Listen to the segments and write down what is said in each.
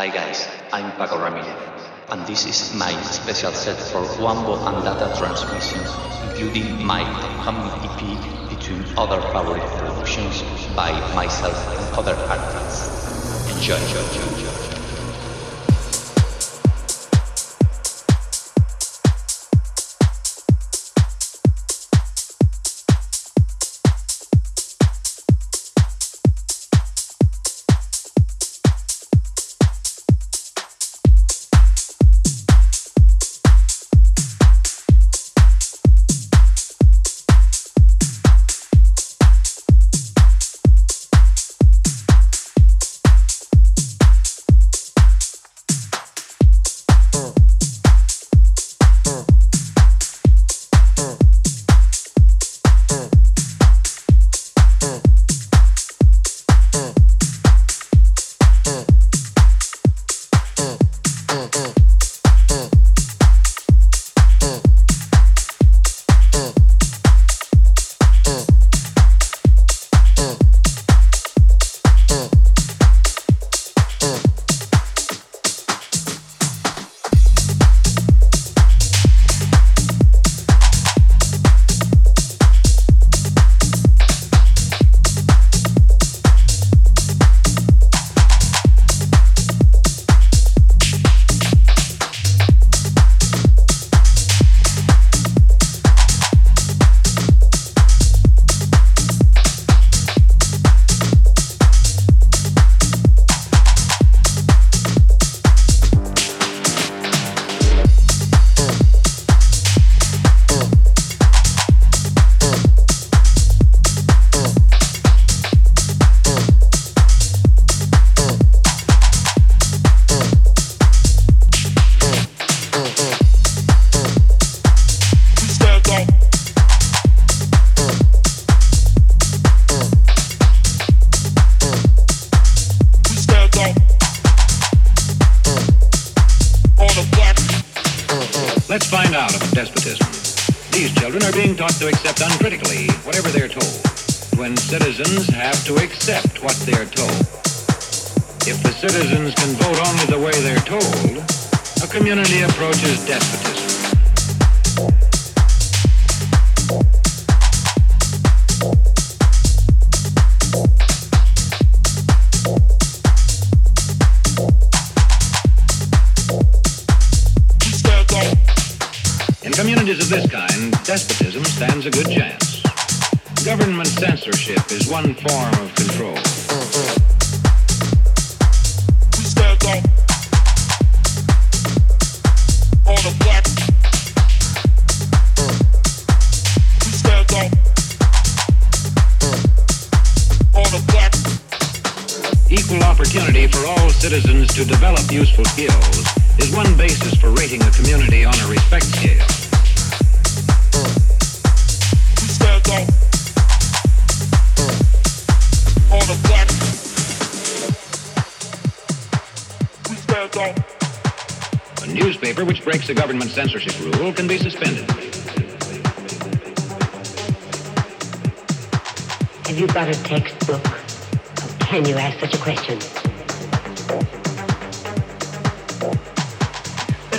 Hi guys, I'm Pako Ramirez, and this is my special set for Huambo and data transmission, including my upcoming EP between other favorite productions by myself and other artists. Enjoy, enjoy, enjoy, enjoy.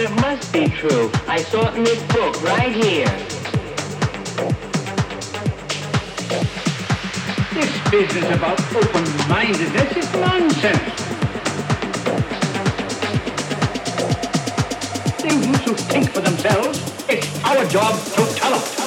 But it must be true. I saw it in this book right here. This business about open-mindedness is nonsense. They to think for themselves. It's our job to tell them.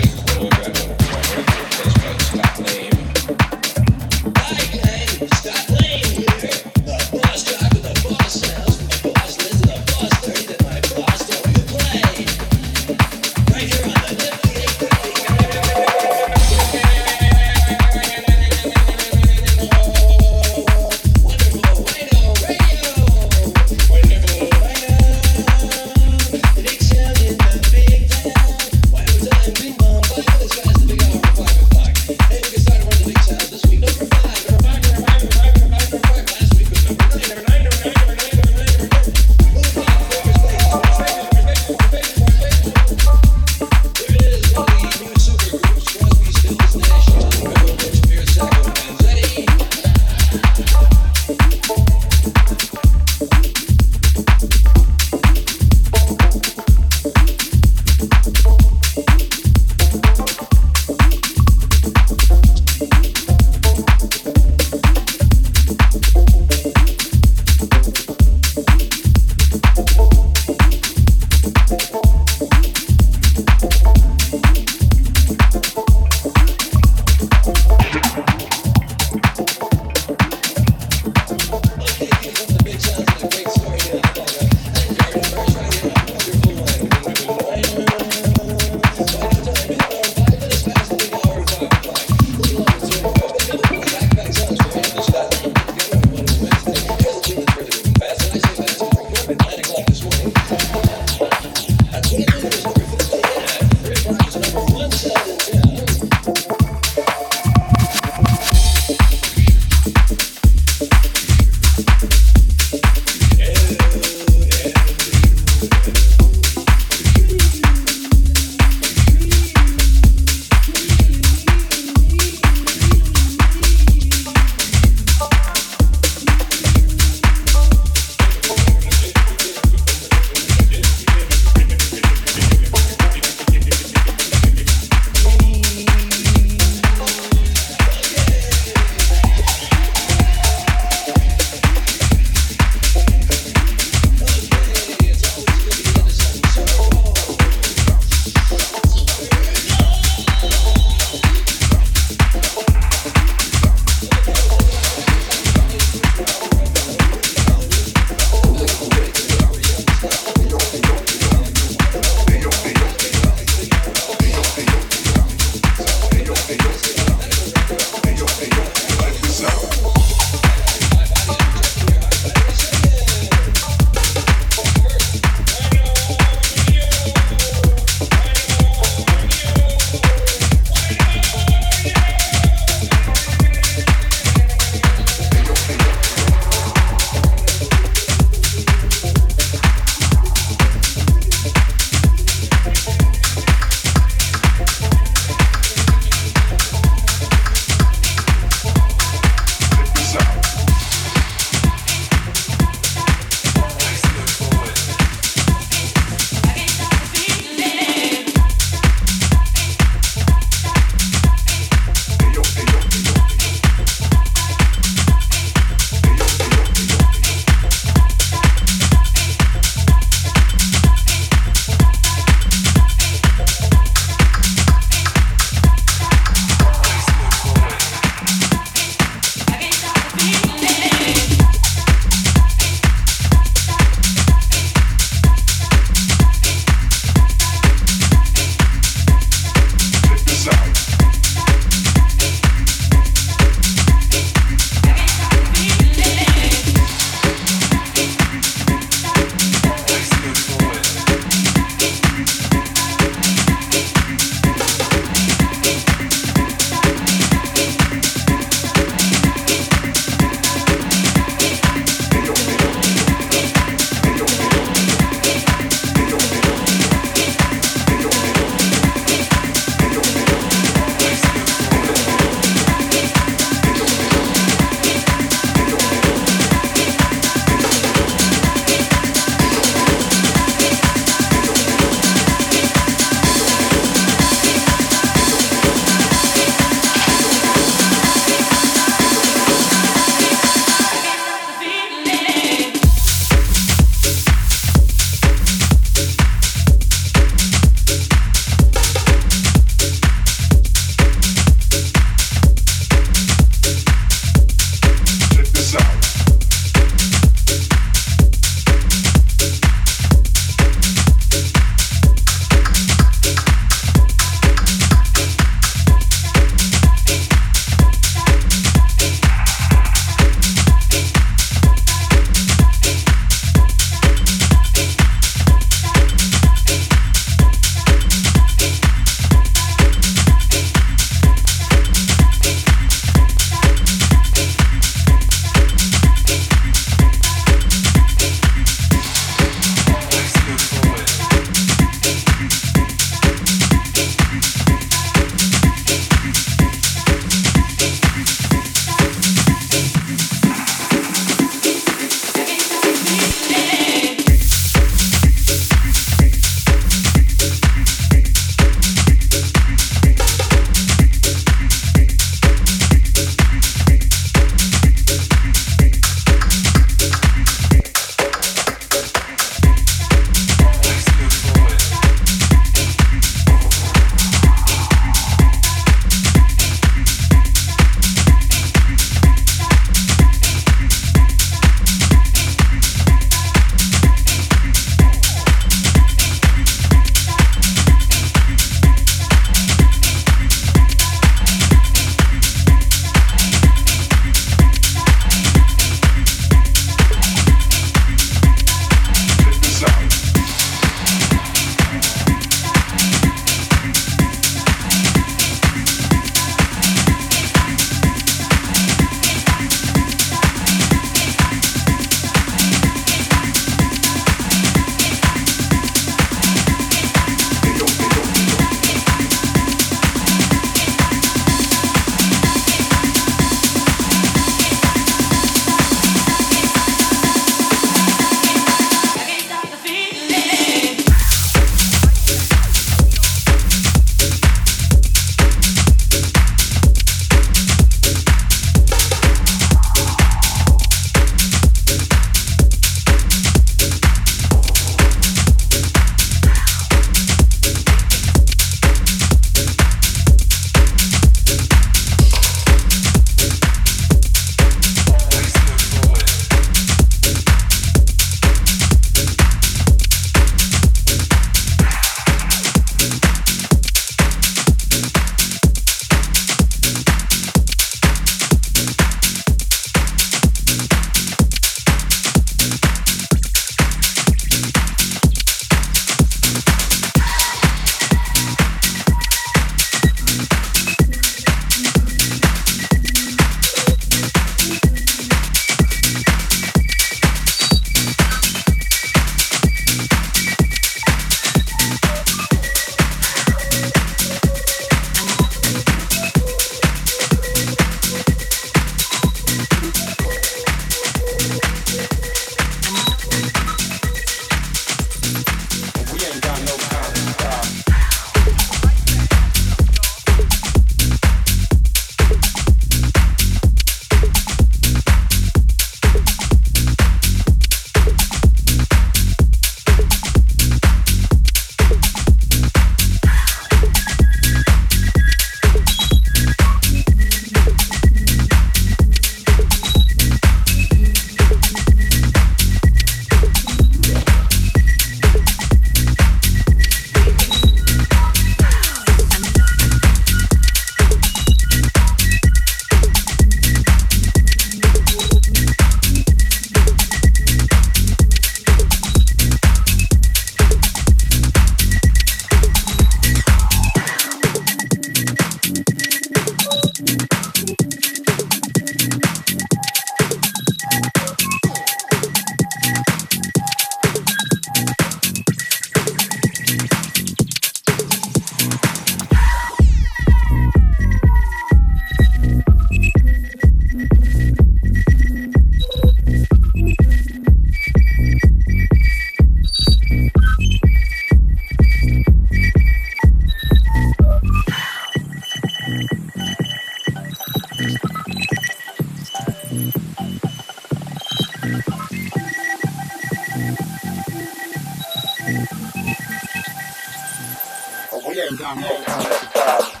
Damn, Dominic.